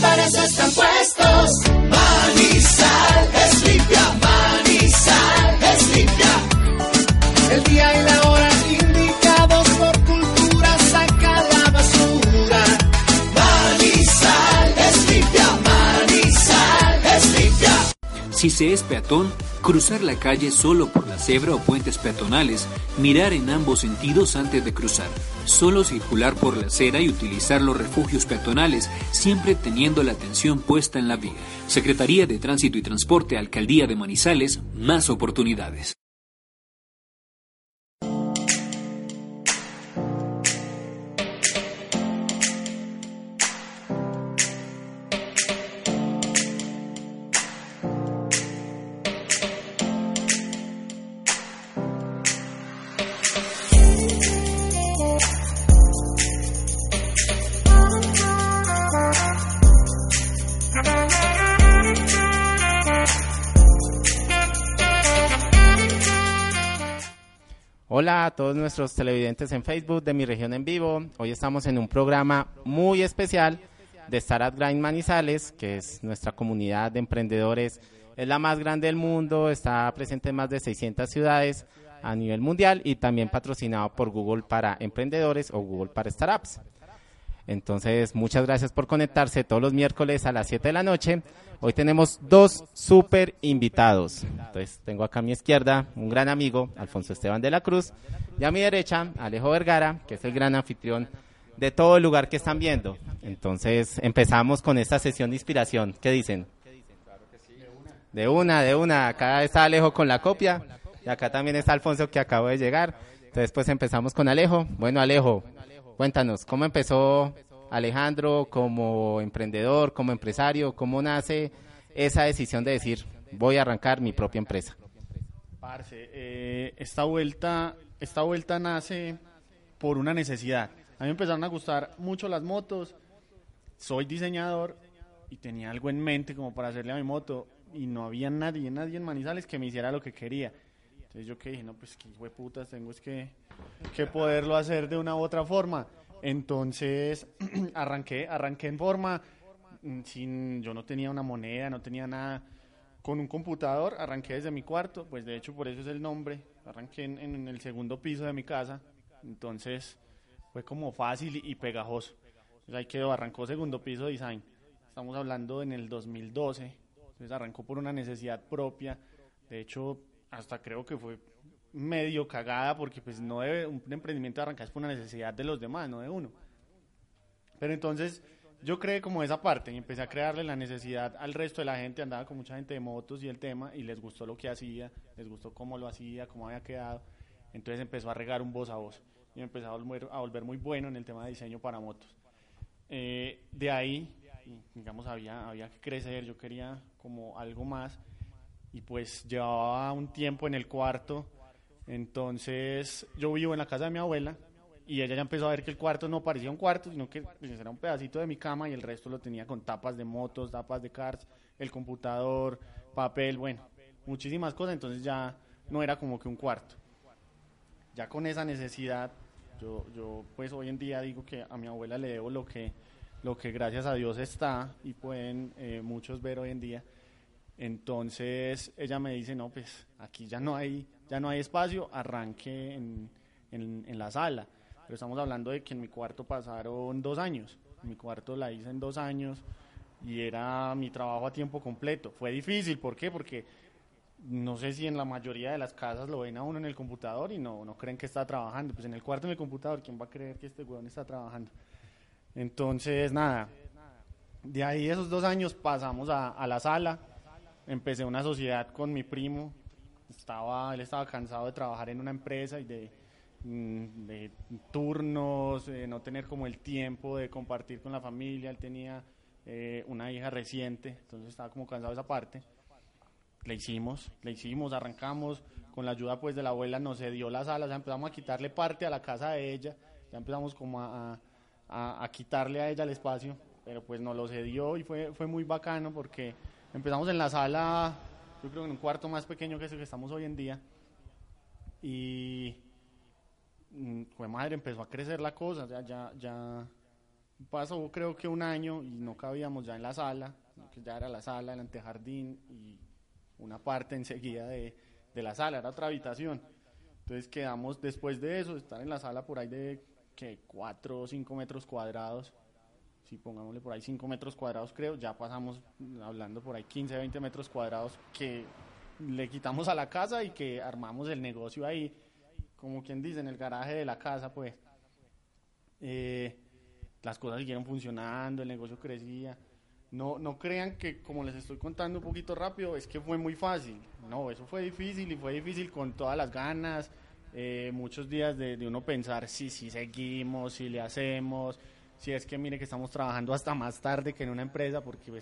Pares están puestos. Manizal es limpia, Manizal es limpia. El día y la hora indicados por cultura saca la basura. Manizal es limpia, Manizal es limpia. Si se es peatón, cruzar la calle solo por cebra o puentes peatonales, mirar en ambos sentidos antes de cruzar, solo circular por la acera y utilizar los refugios peatonales, siempre teniendo la atención puesta en la vía. Secretaría de Tránsito y Transporte, Alcaldía de Manizales, más oportunidades. Hola a todos nuestros televidentes en Facebook de Mi Región en Vivo. Hoy estamos en un programa muy especial de Startup Grind Manizales, que es nuestra comunidad de emprendedores. Es la más grande del mundo, está presente en más de 600 ciudades a nivel mundial y también patrocinado por Google para emprendedores o Google para startups. Entonces, muchas gracias por conectarse todos los miércoles a las 7 de la noche. Hoy tenemos dos súper invitados. Entonces, tengo acá a mi izquierda un gran amigo, Alfonso Esteban de la Cruz, y a mi derecha, Alejo Vergara, que es el gran anfitrión de todo el lugar que están viendo. Entonces, empezamos con esta sesión de inspiración. ¿Qué dicen? De una, de una. Acá está Alejo con la copia, y acá también está Alfonso que acabo de llegar. Entonces, pues empezamos con Alejo. Bueno, Alejo, Cuéntanos, ¿cómo empezó Alejandro como emprendedor, como empresario? ¿Cómo nace esa decisión de decir, voy a arrancar mi propia empresa? Parce, eh, esta vuelta, esta vuelta nace por una necesidad. A mí me empezaron a gustar mucho las motos. Soy diseñador y tenía algo en mente como para hacerle a mi moto y no había nadie, nadie en Manizales que me hiciera lo que quería. Entonces yo que dije, no, pues qué hijo putas, tengo es que, que poderlo hacer de una u otra forma. Entonces arranqué, arranqué en forma, mm, sin, yo no tenía una moneda, no tenía nada. Con un computador arranqué desde mi cuarto, pues de hecho por eso es el nombre. Arranqué en, en el segundo piso de mi casa, entonces fue como fácil y, y pegajoso. Entonces ahí quedó, arrancó segundo piso design. Estamos hablando en el 2012, entonces arrancó por una necesidad propia. De hecho, hasta creo que fue medio cagada porque pues no debe un emprendimiento arrancar es por una necesidad de los demás, no de uno. Pero entonces yo creé como esa parte y empecé a crearle la necesidad al resto de la gente, andaba con mucha gente de motos y el tema y les gustó lo que hacía, les gustó cómo lo hacía, cómo había quedado. Entonces empezó a regar un voz a voz y empezó a volver, a volver muy bueno en el tema de diseño para motos. Eh, de ahí, digamos, había, había que crecer, yo quería como algo más y pues llevaba un tiempo en el cuarto. Entonces yo vivo en la casa de mi abuela y ella ya empezó a ver que el cuarto no parecía un cuarto, sino que pues, era un pedacito de mi cama y el resto lo tenía con tapas de motos, tapas de cars, el computador, papel, bueno, muchísimas cosas. Entonces ya no era como que un cuarto. Ya con esa necesidad, yo, yo pues hoy en día digo que a mi abuela le debo lo que, lo que gracias a Dios está y pueden eh, muchos ver hoy en día. Entonces ella me dice, no, pues aquí ya no hay, ya no hay espacio, arranque en, en, la sala. Pero estamos hablando de que en mi cuarto pasaron dos años. Mi cuarto la hice en dos años y era mi trabajo a tiempo completo. Fue difícil, ¿por qué? Porque no sé si en la mayoría de las casas lo ven a uno en el computador y no, no creen que está trabajando. Pues en el cuarto en el computador, ¿quién va a creer que este huevón está trabajando? Entonces, nada, de ahí esos dos años pasamos a, a la sala empecé una sociedad con mi primo. Estaba, él estaba cansado de trabajar en una empresa y de, mm, de turnos, de no tener como el tiempo de compartir con la familia. Él tenía eh, una hija reciente, entonces estaba como cansado de esa parte. Le hicimos, le hicimos, arrancamos. Con la ayuda pues de la abuela nos cedió la sala, o sea, empezamos a quitarle parte a la casa de ella. Ya empezamos como a, a, a quitarle a ella el espacio, pero pues nos lo cedió y fue, fue muy bacano porque Empezamos en la sala, yo creo en un cuarto más pequeño que ese que estamos hoy en día. Y fue madre, empezó a crecer la cosa, ya, ya, ya, Pasó creo que un año y no cabíamos ya en la sala, que ya era la sala, el antejardín y una parte enseguida de, de la sala, era otra habitación. Entonces quedamos después de eso, estar en la sala por ahí de que 4 o 5 metros cuadrados, si pongámosle por ahí 5 metros cuadrados creo, ya pasamos hablando por ahí 15, 20 metros cuadrados que le quitamos a la casa y que armamos el negocio ahí, como quien dice, en el garaje de la casa, pues. Eh, las cosas siguieron funcionando, el negocio crecía. No, no crean que, como les estoy contando un poquito rápido, es que fue muy fácil. No, eso fue difícil y fue difícil con todas las ganas, eh, muchos días de, de, uno pensar si, si seguimos, si le hacemos, si es que mire que estamos trabajando hasta más tarde que en una empresa, porque pues